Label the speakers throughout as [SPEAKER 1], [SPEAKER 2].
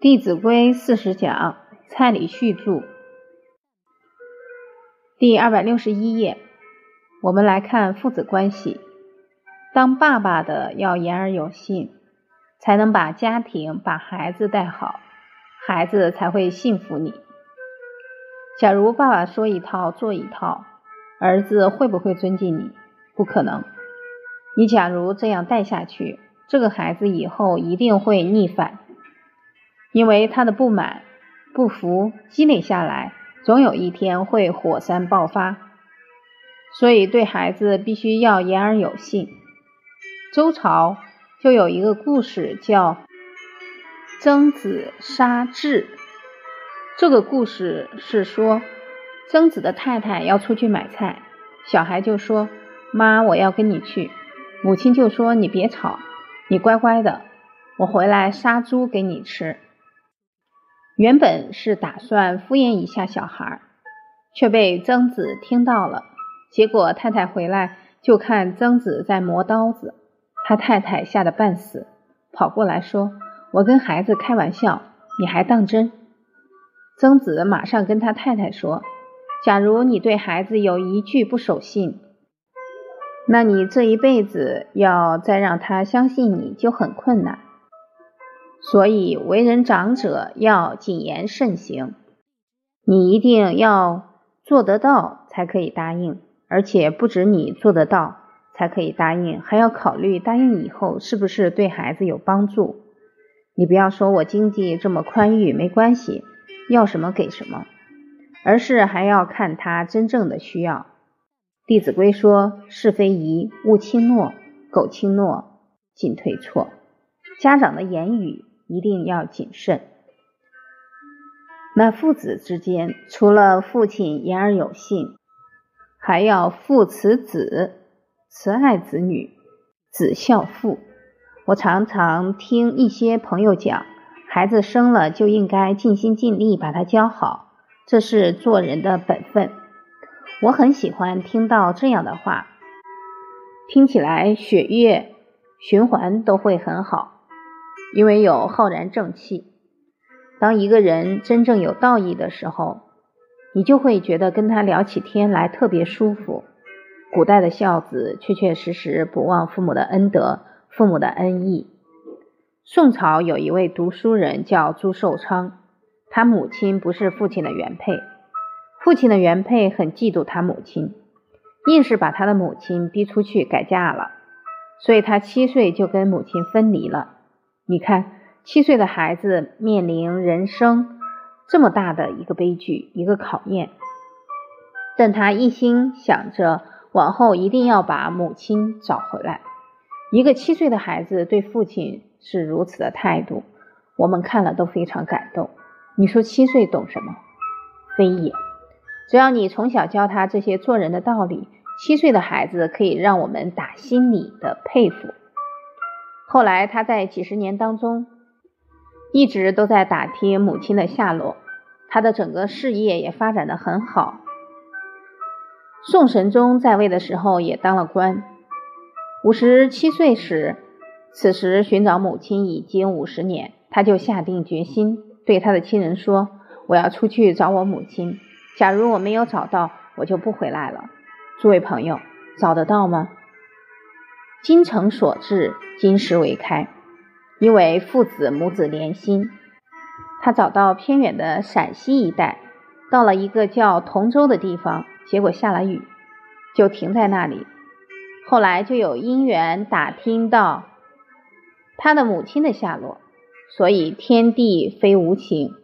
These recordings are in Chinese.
[SPEAKER 1] 《弟子规》四十讲，蔡礼旭著，第二百六十一页。我们来看父子关系。当爸爸的要言而有信，才能把家庭、把孩子带好，孩子才会信服你。假如爸爸说一套做一套，儿子会不会尊敬你？不可能。你假如这样带下去，这个孩子以后一定会逆反。因为他的不满、不服积累下来，总有一天会火山爆发，所以对孩子必须要言而有信。周朝就有一个故事叫曾子杀彘。这个故事是说，曾子的太太要出去买菜，小孩就说：“妈，我要跟你去。”母亲就说：“你别吵，你乖乖的，我回来杀猪给你吃。”原本是打算敷衍一下小孩，却被曾子听到了。结果太太回来就看曾子在磨刀子，他太太吓得半死，跑过来说：“我跟孩子开玩笑，你还当真？”曾子马上跟他太太说：“假如你对孩子有一句不守信，那你这一辈子要再让他相信你就很困难。”所以，为人长者要谨言慎行，你一定要做得到才可以答应，而且不止你做得到才可以答应，还要考虑答应以后是不是对孩子有帮助。你不要说我经济这么宽裕，没关系，要什么给什么，而是还要看他真正的需要。《弟子规》说：“是非宜勿轻诺，苟轻诺，进退错。”家长的言语。一定要谨慎。那父子之间，除了父亲言而有信，还要父慈子，慈爱子女，子孝父。我常常听一些朋友讲，孩子生了就应该尽心尽力把他教好，这是做人的本分。我很喜欢听到这样的话，听起来血液循环都会很好。因为有浩然正气，当一个人真正有道义的时候，你就会觉得跟他聊起天来特别舒服。古代的孝子确确实实不忘父母的恩德、父母的恩义。宋朝有一位读书人叫朱寿昌，他母亲不是父亲的原配，父亲的原配很嫉妒他母亲，硬是把他的母亲逼出去改嫁了，所以他七岁就跟母亲分离了。你看，七岁的孩子面临人生这么大的一个悲剧，一个考验，但他一心想着往后一定要把母亲找回来。一个七岁的孩子对父亲是如此的态度，我们看了都非常感动。你说七岁懂什么？非也。只要你从小教他这些做人的道理，七岁的孩子可以让我们打心里的佩服。后来，他在几十年当中一直都在打听母亲的下落，他的整个事业也发展的很好。宋神宗在位的时候也当了官，五十七岁时，此时寻找母亲已经五十年，他就下定决心对他的亲人说：“我要出去找我母亲，假如我没有找到，我就不回来了。”诸位朋友，找得到吗？精诚所至，金石为开。因为父子母子连心，他找到偏远的陕西一带，到了一个叫同州的地方，结果下了雨，就停在那里。后来就有因缘打听到他的母亲的下落，所以天地非无情，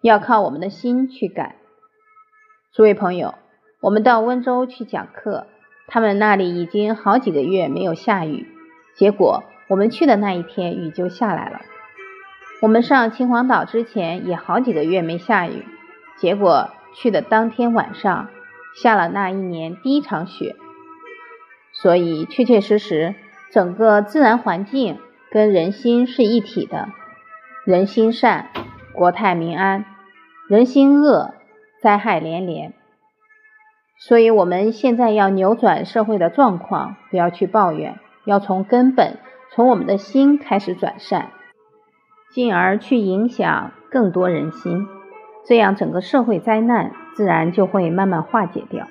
[SPEAKER 1] 要靠我们的心去改。诸位朋友，我们到温州去讲课。他们那里已经好几个月没有下雨，结果我们去的那一天雨就下来了。我们上秦皇岛之前也好几个月没下雨，结果去的当天晚上下了那一年第一场雪。所以确确实实，整个自然环境跟人心是一体的。人心善，国泰民安；人心恶，灾害连连。所以，我们现在要扭转社会的状况，不要去抱怨，要从根本，从我们的心开始转善。进而去影响更多人心，这样整个社会灾难自然就会慢慢化解掉。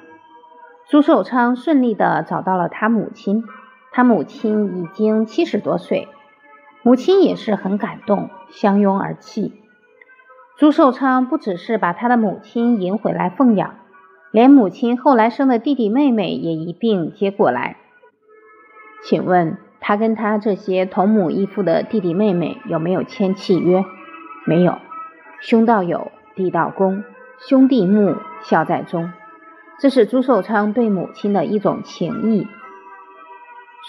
[SPEAKER 1] 朱寿昌顺利的找到了他母亲，他母亲已经七十多岁，母亲也是很感动，相拥而泣。朱寿昌不只是把他的母亲迎回来奉养，连母亲后来生的弟弟妹妹也一并接过来。请问？他跟他这些同母异父的弟弟妹妹有没有签契约？没有。兄道友，弟道恭，兄弟睦，孝在中。这是朱寿昌对母亲的一种情谊。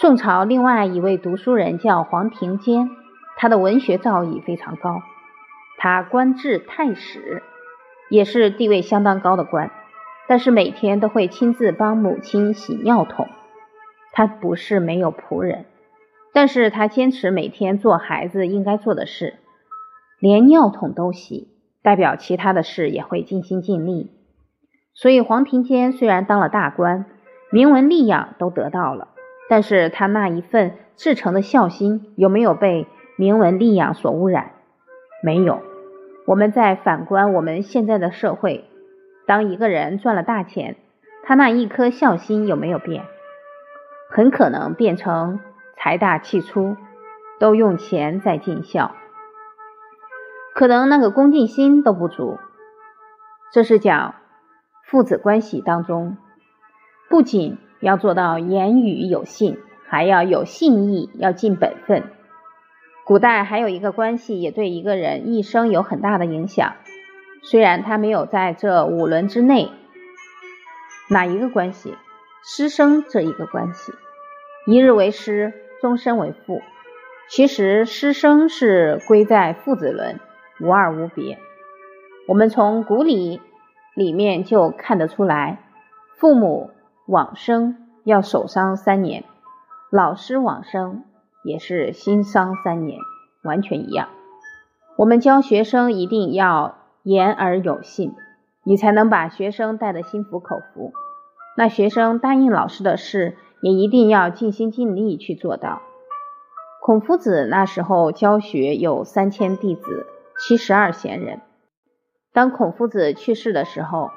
[SPEAKER 1] 宋朝另外一位读书人叫黄庭坚，他的文学造诣非常高，他官至太史，也是地位相当高的官，但是每天都会亲自帮母亲洗尿桶。他不是没有仆人。但是他坚持每天做孩子应该做的事，连尿桶都洗，代表其他的事也会尽心尽力。所以黄庭坚虽然当了大官，名闻利养都得到了，但是他那一份至诚的孝心有没有被名闻利养所污染？没有。我们再反观我们现在的社会，当一个人赚了大钱，他那一颗孝心有没有变？很可能变成。财大气粗，都用钱在尽孝，可能那个恭敬心都不足。这是讲父子关系当中，不仅要做到言语有信，还要有信义，要尽本分。古代还有一个关系，也对一个人一生有很大的影响。虽然他没有在这五伦之内，哪一个关系？师生这一个关系，一日为师。终身为父，其实师生是归在父子伦，无二无别。我们从古礼里面就看得出来，父母往生要守丧三年，老师往生也是心丧三年，完全一样。我们教学生一定要言而有信，你才能把学生带得心服口服。那学生答应老师的事。也一定要尽心尽力去做到。孔夫子那时候教学有三千弟子，七十二贤人。当孔夫子去世的时候，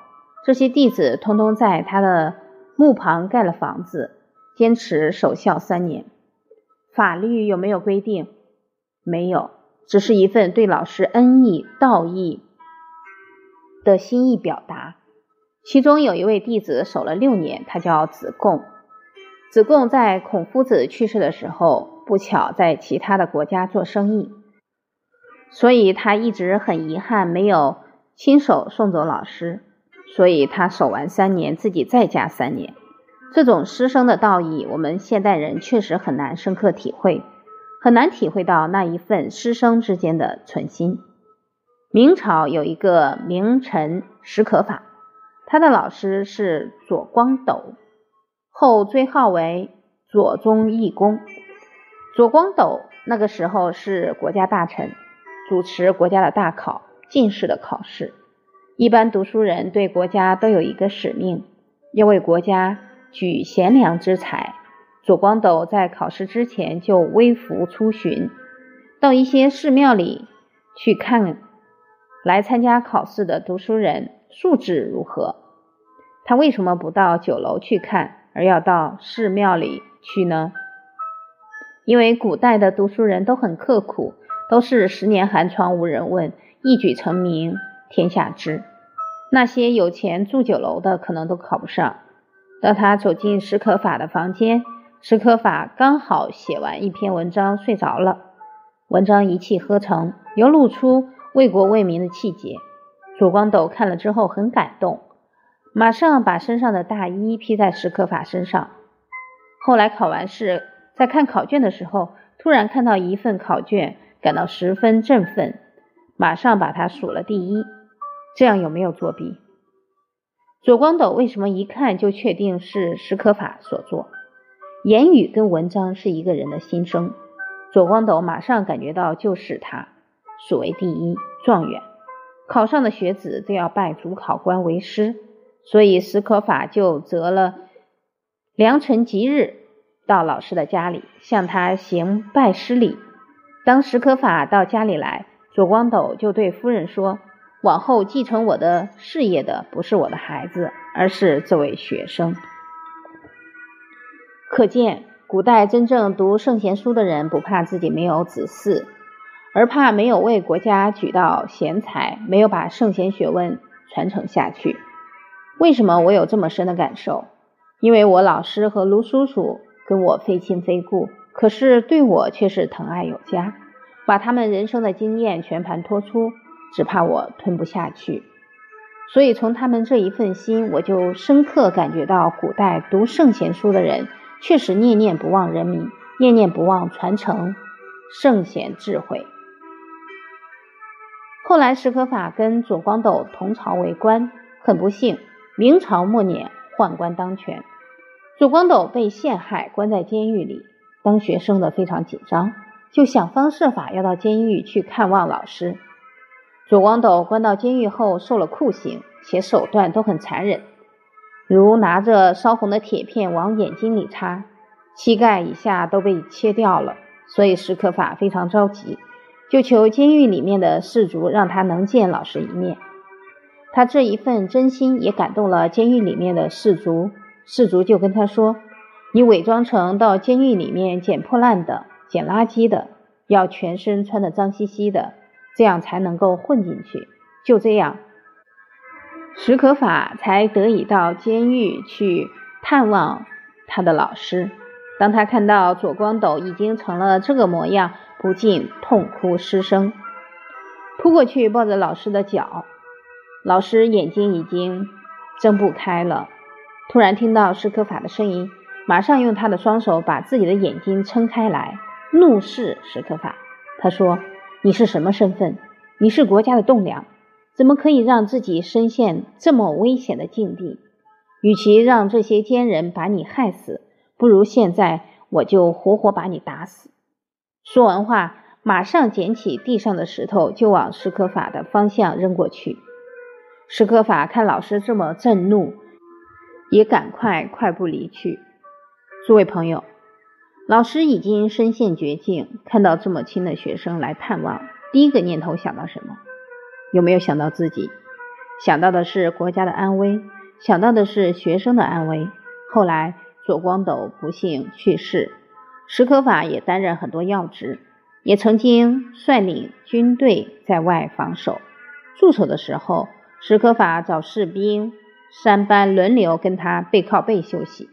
[SPEAKER 1] 这些弟子通通在他的墓旁盖了房子，坚持守孝三年。法律有没有规定？没有，只是一份对老师恩义、道义的心意表达。其中有一位弟子守了六年，他叫子贡。子贡在孔夫子去世的时候，不巧在其他的国家做生意，所以他一直很遗憾没有亲手送走老师，所以他守完三年，自己再加三年。这种师生的道义，我们现代人确实很难深刻体会，很难体会到那一份师生之间的存心。明朝有一个名臣史可法，他的老师是左光斗。后追号为左宗义公。左光斗那个时候是国家大臣，主持国家的大考进士的考试。一般读书人对国家都有一个使命，要为国家举贤良之才。左光斗在考试之前就微服出巡，到一些寺庙里去看来参加考试的读书人素质如何。他为什么不到酒楼去看？而要到寺庙里去呢？因为古代的读书人都很刻苦，都是十年寒窗无人问，一举成名天下知。那些有钱住酒楼的，可能都考不上。当他走进史可法的房间，史可法刚好写完一篇文章睡着了，文章一气呵成，又露出为国为民的气节。左光斗看了之后很感动。马上把身上的大衣披在史可法身上。后来考完试，在看考卷的时候，突然看到一份考卷，感到十分振奋，马上把它数了第一。这样有没有作弊？左光斗为什么一看就确定是史可法所作？言语跟文章是一个人的心声。左光斗马上感觉到就是他，数为第一状元，考上的学子都要拜主考官为师。所以史可法就择了良辰吉日，到老师的家里向他行拜师礼。当史可法到家里来，左光斗就对夫人说：“往后继承我的事业的不是我的孩子，而是这位学生。”可见，古代真正读圣贤书的人，不怕自己没有子嗣，而怕没有为国家举到贤才，没有把圣贤学问传承下去。为什么我有这么深的感受？因为我老师和卢叔叔跟我非亲非故，可是对我却是疼爱有加，把他们人生的经验全盘托出，只怕我吞不下去。所以从他们这一份心，我就深刻感觉到，古代读圣贤书的人，确实念念不忘人民，念念不忘传承圣贤智慧。后来石可法跟左光斗同朝为官，很不幸。明朝末年，宦官当权，左光斗被陷害，关在监狱里。当学生的非常紧张，就想方设法要到监狱去看望老师。左光斗关到监狱后，受了酷刑，且手段都很残忍，如拿着烧红的铁片往眼睛里插，膝盖以下都被切掉了。所以石可法非常着急，就求监狱里面的士卒让他能见老师一面。他这一份真心也感动了监狱里面的士卒，士卒就跟他说：“你伪装成到监狱里面捡破烂的、捡垃圾的，要全身穿的脏兮兮的，这样才能够混进去。”就这样，史可法才得以到监狱去探望他的老师。当他看到左光斗已经成了这个模样，不禁痛哭失声，扑过去抱着老师的脚。老师眼睛已经睁不开了，突然听到施可法的声音，马上用他的双手把自己的眼睛撑开来，怒视施可法。他说：“你是什么身份？你是国家的栋梁，怎么可以让自己身陷这么危险的境地？与其让这些奸人把你害死，不如现在我就活活把你打死。”说完话，马上捡起地上的石头，就往史可法的方向扔过去。史可法看老师这么震怒，也赶快快步离去。诸位朋友，老师已经身陷绝境，看到这么亲的学生来探望，第一个念头想到什么？有没有想到自己？想到的是国家的安危，想到的是学生的安危。后来左光斗不幸去世，史可法也担任很多要职，也曾经率领军队在外防守。驻守的时候。史可法找士兵三班轮流跟他背靠背休息，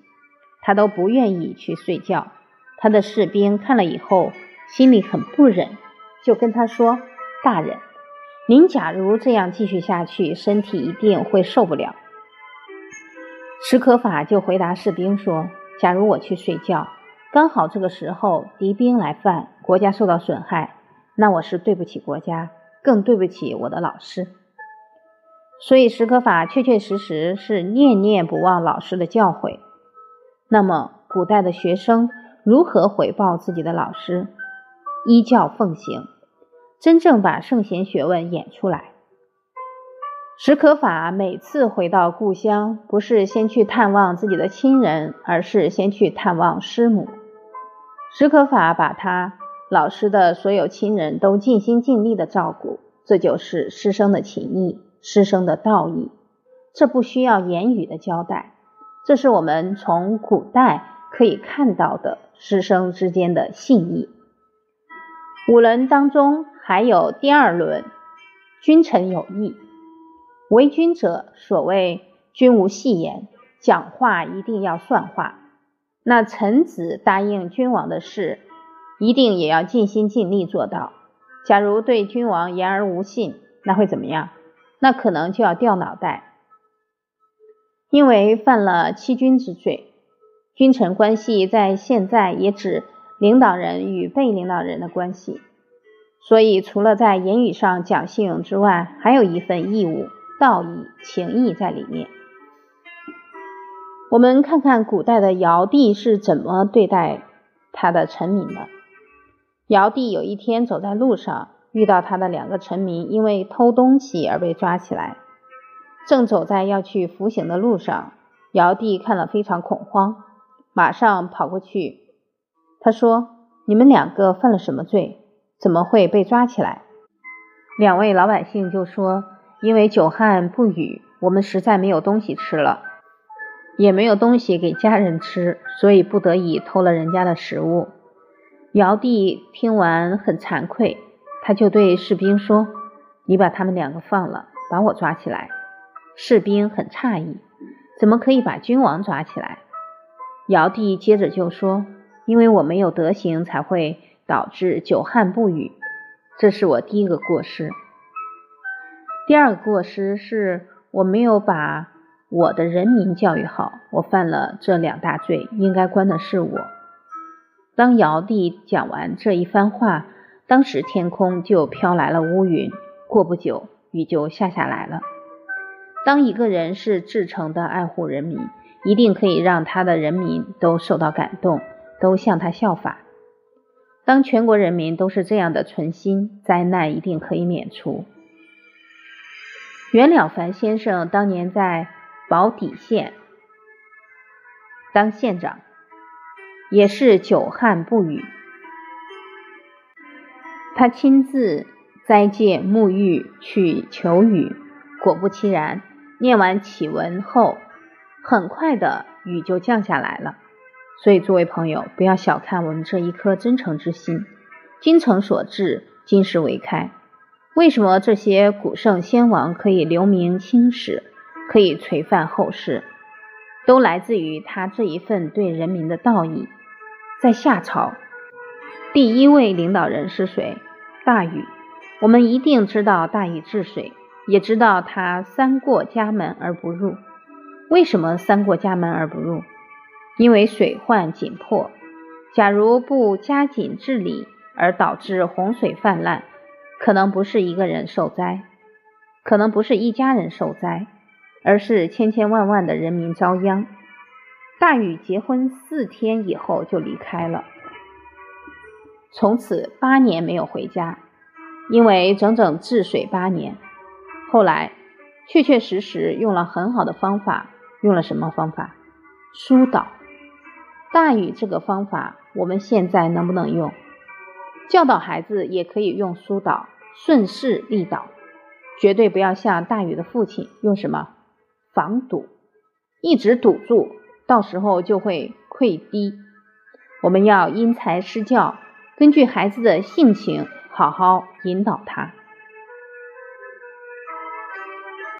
[SPEAKER 1] 他都不愿意去睡觉。他的士兵看了以后，心里很不忍，就跟他说：“大人，您假如这样继续下去，身体一定会受不了。”史可法就回答士兵说：“假如我去睡觉，刚好这个时候敌兵来犯，国家受到损害，那我是对不起国家，更对不起我的老师。”所以，史可法确确实实是念念不忘老师的教诲。那么，古代的学生如何回报自己的老师？依教奉行，真正把圣贤学问演出来。史可法每次回到故乡，不是先去探望自己的亲人，而是先去探望师母。史可法把他老师的所有亲人都尽心尽力的照顾，这就是师生的情谊。师生的道义，这不需要言语的交代，这是我们从古代可以看到的师生之间的信义。五伦当中还有第二轮，君臣有义。为君者，所谓君无戏言，讲话一定要算话。那臣子答应君王的事，一定也要尽心尽力做到。假如对君王言而无信，那会怎么样？那可能就要掉脑袋，因为犯了欺君之罪。君臣关系在现在也指领导人与被领导人的关系，所以除了在言语上讲信用之外，还有一份义务、道义、情义在里面。我们看看古代的尧帝是怎么对待他的臣民的。尧帝有一天走在路上。遇到他的两个臣民因为偷东西而被抓起来，正走在要去服刑的路上，尧帝看了非常恐慌，马上跑过去。他说：“你们两个犯了什么罪？怎么会被抓起来？两位老百姓就说：“因为久旱不雨，我们实在没有东西吃了，也没有东西给家人吃，所以不得已偷了人家的食物。”尧帝听完很惭愧，他就对士兵说：“你把他们两个放了，把我抓起来。”士兵很诧异，怎么可以把君王抓起来？尧帝接着就说：“因为我没有德行，才会导致久旱不雨，这是我第一个过失。第二个过失是我没有把我的人民教育好，我犯了这两大罪，应该关的是我。”当尧帝讲完这一番话，当时天空就飘来了乌云，过不久雨就下下来了。当一个人是至诚的爱护人民，一定可以让他的人民都受到感动，都向他效法。当全国人民都是这样的存心，灾难一定可以免除。袁了凡先生当年在保底县当县长，也是久旱不雨，他亲自斋戒沐浴去求雨，果不其然。念完启文后，很快的雨就降下来了。所以，诸位朋友，不要小看我们这一颗真诚之心。精诚所至，金石为开。为什么这些古圣先王可以留名青史，可以垂范后世，都来自于他这一份对人民的道义。在夏朝，第一位领导人是谁？大禹。我们一定知道大禹治水。也知道他三过家门而不入，为什么三过家门而不入？因为水患紧迫。假如不加紧治理而导致洪水泛滥，可能不是一个人受灾，可能不是一家人受灾，而是千千万万的人民遭殃。大禹结婚四天以后就离开了，从此八年没有回家，因为整整治水八年。后来，确确实实用了很好的方法，用了什么方法？疏导。大禹这个方法，我们现在能不能用？教导孩子也可以用疏导，顺势利导，绝对不要像大禹的父亲用什么防堵，一直堵住，到时候就会溃堤。我们要因材施教，根据孩子的性情，好好引导他。